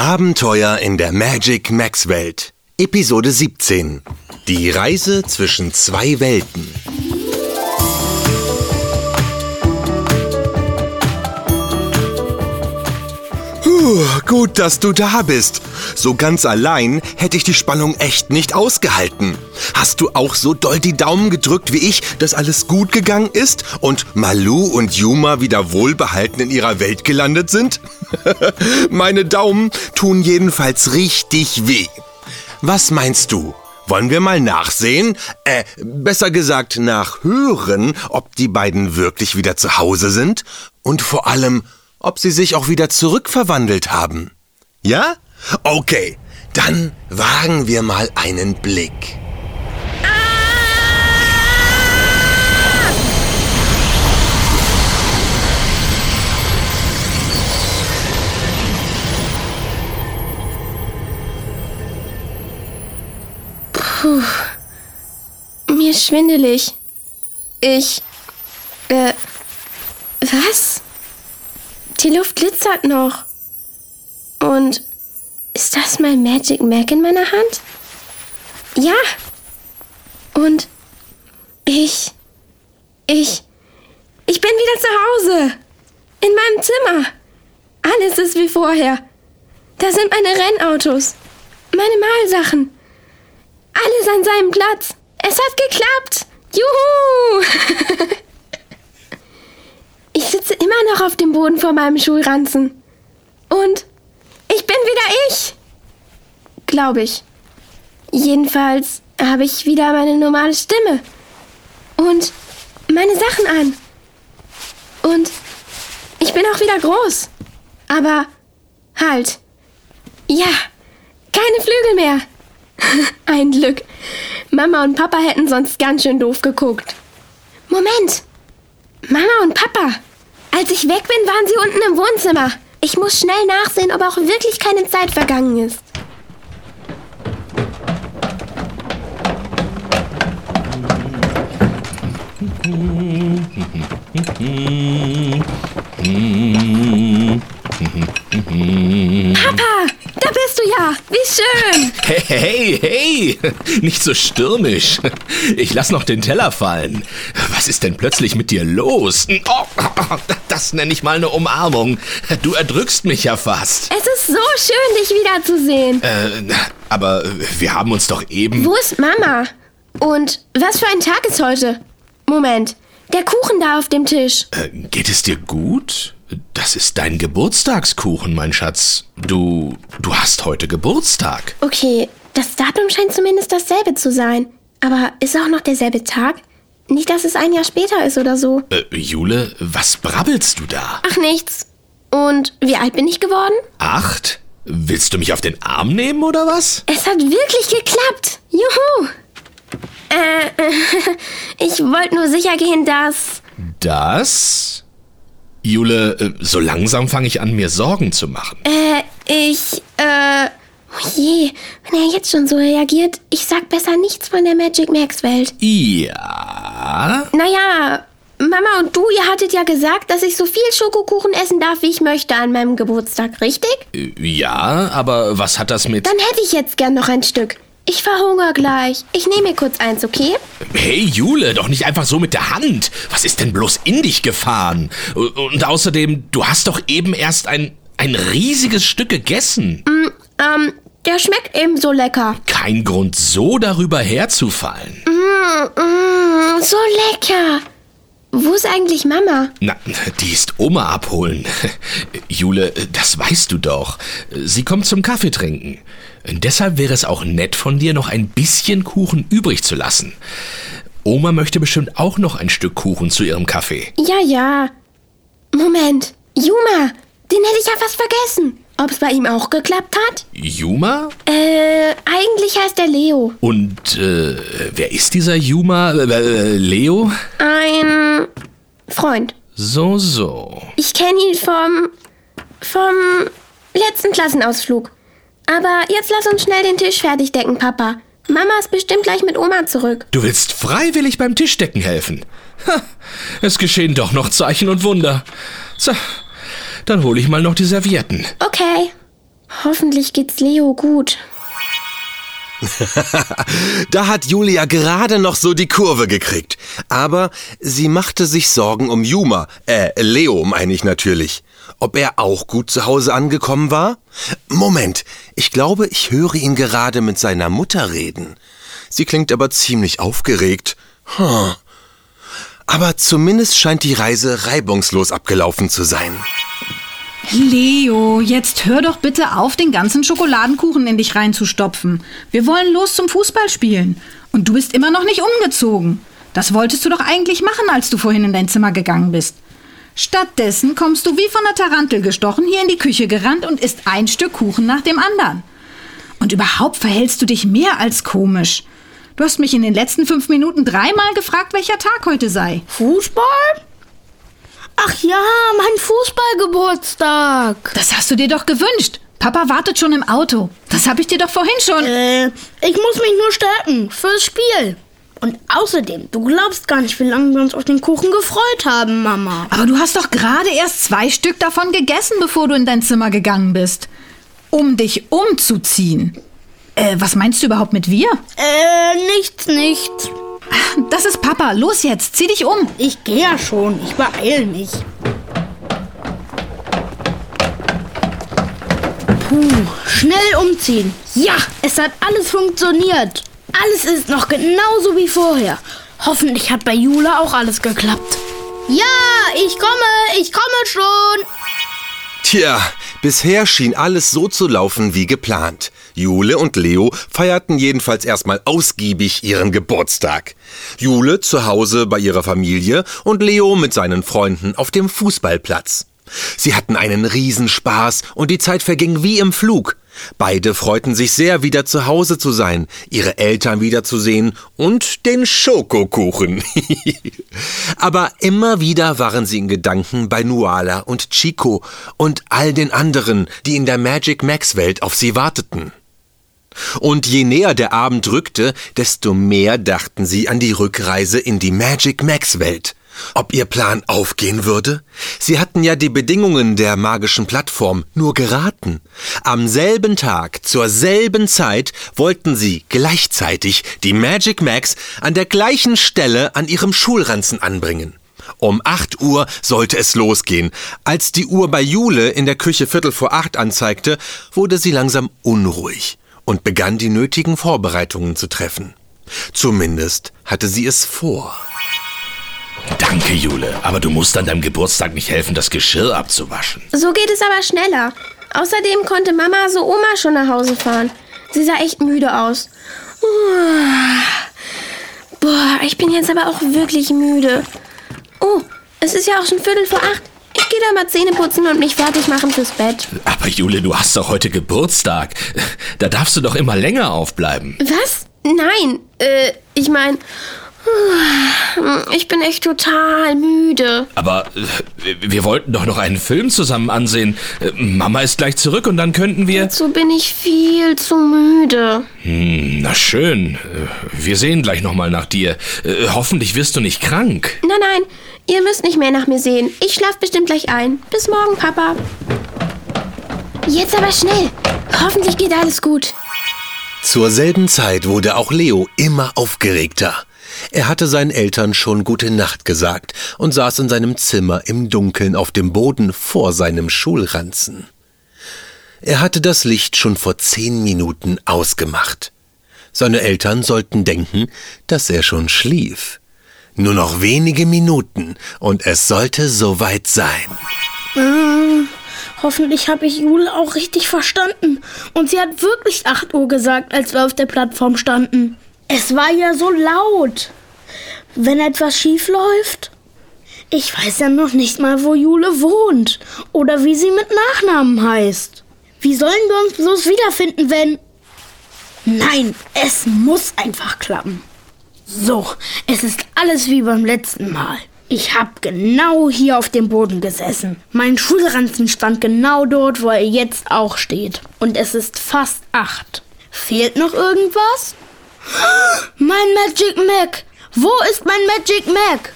Abenteuer in der Magic Max Welt. Episode 17. Die Reise zwischen zwei Welten. Puh, gut, dass du da bist. So ganz allein hätte ich die Spannung echt nicht ausgehalten. Hast du auch so doll die Daumen gedrückt wie ich, dass alles gut gegangen ist und Malu und Yuma wieder wohlbehalten in ihrer Welt gelandet sind? Meine Daumen tun jedenfalls richtig weh. Was meinst du? Wollen wir mal nachsehen? Äh, besser gesagt nachhören, ob die beiden wirklich wieder zu Hause sind? Und vor allem, ob sie sich auch wieder zurückverwandelt haben. Ja? Okay, dann wagen wir mal einen Blick. Puh. Mir schwindelig. Ich. Äh. Was? Die Luft glitzert noch. Und ist das mein Magic Mac in meiner Hand? Ja. Und ich. Ich. Ich bin wieder zu Hause. In meinem Zimmer. Alles ist wie vorher. Da sind meine Rennautos. Meine Malsachen. Alles an seinem Platz. Es hat geklappt. Juhu! sitze immer noch auf dem Boden vor meinem Schulranzen. Und ich bin wieder ich. Glaube ich. Jedenfalls habe ich wieder meine normale Stimme. Und meine Sachen an. Und ich bin auch wieder groß. Aber halt. Ja, keine Flügel mehr. Ein Glück. Mama und Papa hätten sonst ganz schön doof geguckt. Moment. Mama und Papa. Als ich weg bin, waren sie unten im Wohnzimmer. Ich muss schnell nachsehen, ob auch wirklich keine Zeit vergangen ist. Papa, da bist du ja. Wie schön. Hey, hey, hey, nicht so stürmisch. Ich lass noch den Teller fallen. Was ist denn plötzlich mit dir los? Oh, das nenne ich mal eine Umarmung. Du erdrückst mich ja fast. Es ist so schön, dich wiederzusehen. Äh, aber wir haben uns doch eben... Wo ist Mama? Und was für ein Tag ist heute? Moment, der Kuchen da auf dem Tisch. Äh, geht es dir gut? Das ist dein Geburtstagskuchen, mein Schatz. Du, du hast heute Geburtstag. Okay, das Datum scheint zumindest dasselbe zu sein. Aber ist auch noch derselbe Tag? Nicht, dass es ein Jahr später ist oder so. Äh, Jule, was brabbelst du da? Ach, nichts. Und wie alt bin ich geworden? Acht? Willst du mich auf den Arm nehmen oder was? Es hat wirklich geklappt. Juhu. Äh, ich wollte nur sicher gehen, dass... Das? Jule, äh, so langsam fange ich an, mir Sorgen zu machen. Äh, ich, äh... Oh je, wenn er jetzt schon so reagiert, ich sag besser nichts von der Magic Max Welt. Ja? Naja, Mama und du, ihr hattet ja gesagt, dass ich so viel Schokokuchen essen darf, wie ich möchte an meinem Geburtstag, richtig? Äh, Ja, aber was hat das mit... Dann hätte ich jetzt gern noch ein Stück. Ich verhungere gleich. Ich nehme mir kurz eins, okay? Hey Jule, doch nicht einfach so mit der Hand. Was ist denn bloß in dich gefahren? Und außerdem, du hast doch eben erst ein, ein riesiges Stück gegessen. Ähm, der schmeckt ebenso lecker. Kein Grund, so darüber herzufallen. Mm, mm, so lecker. Wo ist eigentlich Mama? Na, die ist Oma abholen. Jule, das weißt du doch. Sie kommt zum Kaffee trinken. Deshalb wäre es auch nett von dir, noch ein bisschen Kuchen übrig zu lassen. Oma möchte bestimmt auch noch ein Stück Kuchen zu ihrem Kaffee. Ja, ja. Moment. Juma, den hätte ich ja fast vergessen. Ob es bei ihm auch geklappt hat? Juma? Äh, eigentlich heißt er Leo. Und äh, wer ist dieser Juma? Äh, äh, Leo? Ein Freund. So, so. Ich kenne ihn vom. vom letzten Klassenausflug. Aber jetzt lass uns schnell den Tisch fertig decken, Papa. Mama ist bestimmt gleich mit Oma zurück. Du willst freiwillig beim Tischdecken helfen. Ha, es geschehen doch noch Zeichen und Wunder. So, dann hole ich mal noch die Servietten. Okay. Hoffentlich geht's Leo gut. da hat Julia gerade noch so die Kurve gekriegt. Aber sie machte sich Sorgen um Juma, äh, Leo meine ich natürlich. Ob er auch gut zu Hause angekommen war? Moment, ich glaube, ich höre ihn gerade mit seiner Mutter reden. Sie klingt aber ziemlich aufgeregt. Hm. Aber zumindest scheint die Reise reibungslos abgelaufen zu sein. Leo, jetzt hör doch bitte auf, den ganzen Schokoladenkuchen in dich reinzustopfen. Wir wollen los zum Fußballspielen. Und du bist immer noch nicht umgezogen. Das wolltest du doch eigentlich machen, als du vorhin in dein Zimmer gegangen bist. Stattdessen kommst du wie von der Tarantel gestochen hier in die Küche gerannt und isst ein Stück Kuchen nach dem anderen. Und überhaupt verhältst du dich mehr als komisch. Du hast mich in den letzten fünf Minuten dreimal gefragt, welcher Tag heute sei. Fußball? Ach ja, mein Fußballgeburtstag. Das hast du dir doch gewünscht. Papa wartet schon im Auto. Das habe ich dir doch vorhin schon. Äh, ich muss mich nur stärken fürs Spiel. Und außerdem, du glaubst gar nicht, wie lange wir uns auf den Kuchen gefreut haben, Mama. Aber du hast doch gerade erst zwei Stück davon gegessen, bevor du in dein Zimmer gegangen bist. Um dich umzuziehen. Äh, was meinst du überhaupt mit wir? Äh, nichts, nichts. Das ist Papa. Los jetzt, zieh dich um. Ich gehe ja schon. Ich beeil mich. Puh, schnell umziehen. Ja, es hat alles funktioniert. Alles ist noch genauso wie vorher. Hoffentlich hat bei Jula auch alles geklappt. Ja, ich komme, ich komme schon. Tja, bisher schien alles so zu laufen wie geplant. Jule und Leo feierten jedenfalls erstmal ausgiebig ihren Geburtstag. Jule zu Hause bei ihrer Familie und Leo mit seinen Freunden auf dem Fußballplatz. Sie hatten einen Riesenspaß und die Zeit verging wie im Flug. Beide freuten sich sehr, wieder zu Hause zu sein, ihre Eltern wiederzusehen und den Schokokuchen. Aber immer wieder waren sie in Gedanken bei Nuala und Chico und all den anderen, die in der Magic Max Welt auf sie warteten. Und je näher der Abend rückte, desto mehr dachten sie an die Rückreise in die Magic Max Welt. Ob ihr Plan aufgehen würde? Sie hatten ja die Bedingungen der magischen Plattform nur geraten. Am selben Tag, zur selben Zeit wollten sie gleichzeitig die Magic Max an der gleichen Stelle an ihrem Schulranzen anbringen. Um acht Uhr sollte es losgehen. Als die Uhr bei Jule in der Küche Viertel vor acht anzeigte, wurde sie langsam unruhig und begann die nötigen Vorbereitungen zu treffen. Zumindest hatte sie es vor. Danke, Jule, aber du musst an deinem Geburtstag nicht helfen, das Geschirr abzuwaschen. So geht es aber schneller. Außerdem konnte Mama so Oma schon nach Hause fahren. Sie sah echt müde aus. Boah, ich bin jetzt aber auch wirklich müde. Oh, es ist ja auch schon Viertel vor acht. Ich gehe da mal Zähne putzen und mich fertig machen fürs Bett. Aber Jule, du hast doch heute Geburtstag. Da darfst du doch immer länger aufbleiben. Was? Nein, äh, ich meine, ich bin echt total müde. Aber äh, wir wollten doch noch einen Film zusammen ansehen. Äh, Mama ist gleich zurück und dann könnten wir. Dazu bin ich viel zu müde. Hm, na schön. Äh, wir sehen gleich nochmal nach dir. Äh, hoffentlich wirst du nicht krank. Nein, nein, ihr müsst nicht mehr nach mir sehen. Ich schlaf bestimmt gleich ein. Bis morgen, Papa. Jetzt aber schnell. Hoffentlich geht alles gut. Zur selben Zeit wurde auch Leo immer aufgeregter. Er hatte seinen Eltern schon gute Nacht gesagt und saß in seinem Zimmer im Dunkeln auf dem Boden vor seinem Schulranzen. Er hatte das Licht schon vor zehn Minuten ausgemacht. Seine Eltern sollten denken, dass er schon schlief. Nur noch wenige Minuten und es sollte soweit sein. Äh, hoffentlich habe ich Jule auch richtig verstanden. Und sie hat wirklich 8 Uhr gesagt, als wir auf der Plattform standen. Es war ja so laut. Wenn etwas schief läuft. Ich weiß ja noch nicht mal, wo Jule wohnt oder wie sie mit Nachnamen heißt. Wie sollen wir uns bloß wiederfinden, wenn... Nein, es muss einfach klappen. So, es ist alles wie beim letzten Mal. Ich habe genau hier auf dem Boden gesessen. Mein Schulranzen stand genau dort, wo er jetzt auch steht. Und es ist fast acht. Fehlt noch irgendwas? Mein Magic Mac! Wo ist mein Magic Mac?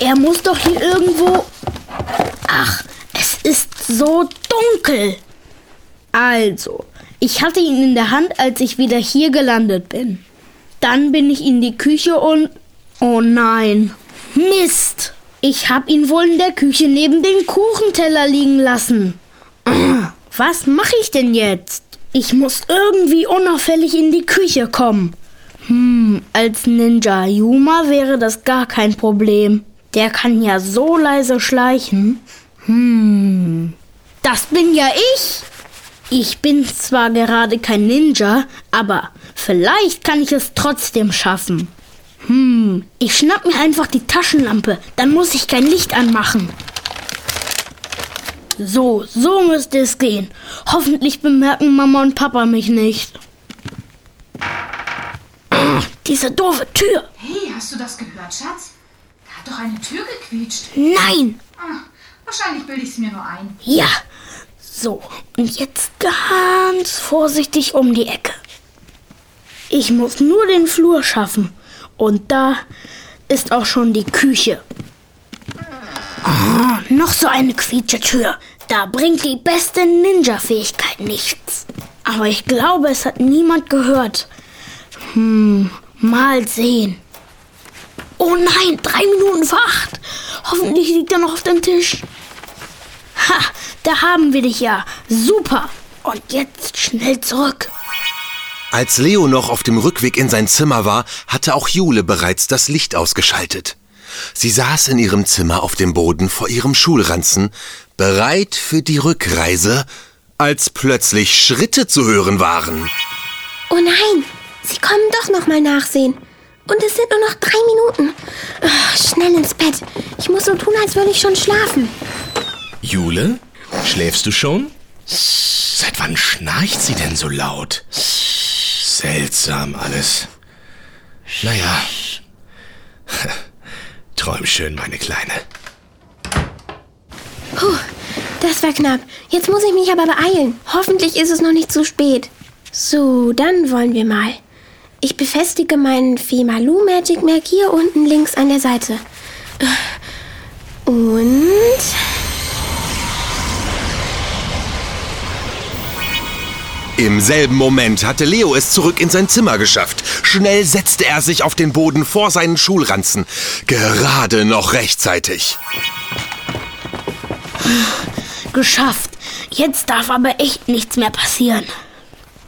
Er muss doch hier irgendwo. Ach, es ist so dunkel. Also, ich hatte ihn in der Hand, als ich wieder hier gelandet bin. Dann bin ich in die Küche und... Oh nein. Mist. Ich hab ihn wohl in der Küche neben dem Kuchenteller liegen lassen. Was mache ich denn jetzt? Ich muss irgendwie unauffällig in die Küche kommen. Hm, als Ninja Yuma wäre das gar kein Problem. Der kann ja so leise schleichen. Hm, das bin ja ich. Ich bin zwar gerade kein Ninja, aber vielleicht kann ich es trotzdem schaffen. Hm, ich schnapp mir einfach die Taschenlampe, dann muss ich kein Licht anmachen. So, so müsste es gehen. Hoffentlich bemerken Mama und Papa mich nicht. Diese doofe Tür. Hey, hast du das gehört, Schatz? Da hat doch eine Tür gequietscht. Nein. Ah, wahrscheinlich bilde ich es mir nur ein. Ja. So, und jetzt ganz vorsichtig um die Ecke. Ich muss nur den Flur schaffen. Und da ist auch schon die Küche. Ah, noch so eine Quietsche-Tür. Da bringt die beste Ninja-Fähigkeit nichts. Aber ich glaube, es hat niemand gehört. Hm, mal sehen. Oh nein, drei Minuten vor acht. Hoffentlich liegt er noch auf dem Tisch. Ha, da haben wir dich ja. Super. Und jetzt schnell zurück. Als Leo noch auf dem Rückweg in sein Zimmer war, hatte auch Jule bereits das Licht ausgeschaltet. Sie saß in ihrem Zimmer auf dem Boden vor ihrem Schulranzen, bereit für die Rückreise, als plötzlich Schritte zu hören waren. Oh nein, sie kommen doch noch mal nachsehen. Und es sind nur noch drei Minuten. Ah, schnell ins Bett. Ich muss so tun, als würde ich schon schlafen. Jule, schläfst du schon? Seit wann schnarcht sie denn so laut? Seltsam alles. Naja. Träum schön, meine Kleine. Puh, das war knapp. Jetzt muss ich mich aber beeilen. Hoffentlich ist es noch nicht zu spät. So, dann wollen wir mal. Ich befestige meinen Femalu Magic Merk hier unten links an der Seite. Und... Im selben Moment hatte Leo es zurück in sein Zimmer geschafft. Schnell setzte er sich auf den Boden vor seinen Schulranzen. Gerade noch rechtzeitig. Geschafft. Jetzt darf aber echt nichts mehr passieren.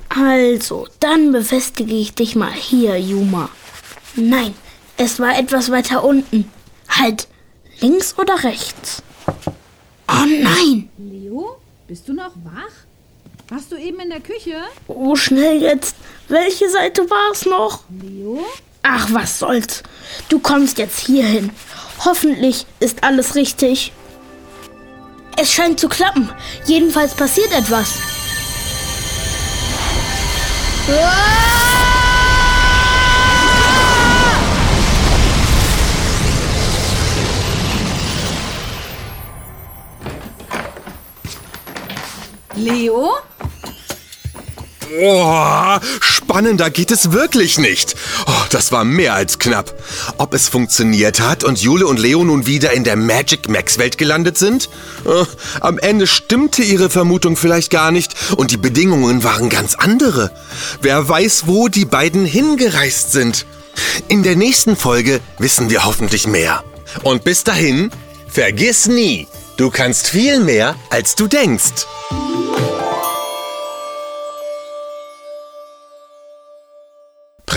Also, dann befestige ich dich mal hier, Yuma. Nein, es war etwas weiter unten. Halt, links oder rechts? Oh nein! Leo, bist du noch wach? Warst du eben in der Küche? Oh, schnell jetzt. Welche Seite war es noch? Leo? Ach, was soll's. Du kommst jetzt hierhin. Hoffentlich ist alles richtig. Es scheint zu klappen. Jedenfalls passiert etwas. Leo? Oh, spannender geht es wirklich nicht. Oh, das war mehr als knapp. Ob es funktioniert hat und Jule und Leo nun wieder in der Magic Max Welt gelandet sind? Äh, am Ende stimmte ihre Vermutung vielleicht gar nicht und die Bedingungen waren ganz andere. Wer weiß, wo die beiden hingereist sind. In der nächsten Folge wissen wir hoffentlich mehr. Und bis dahin, vergiss nie, du kannst viel mehr, als du denkst.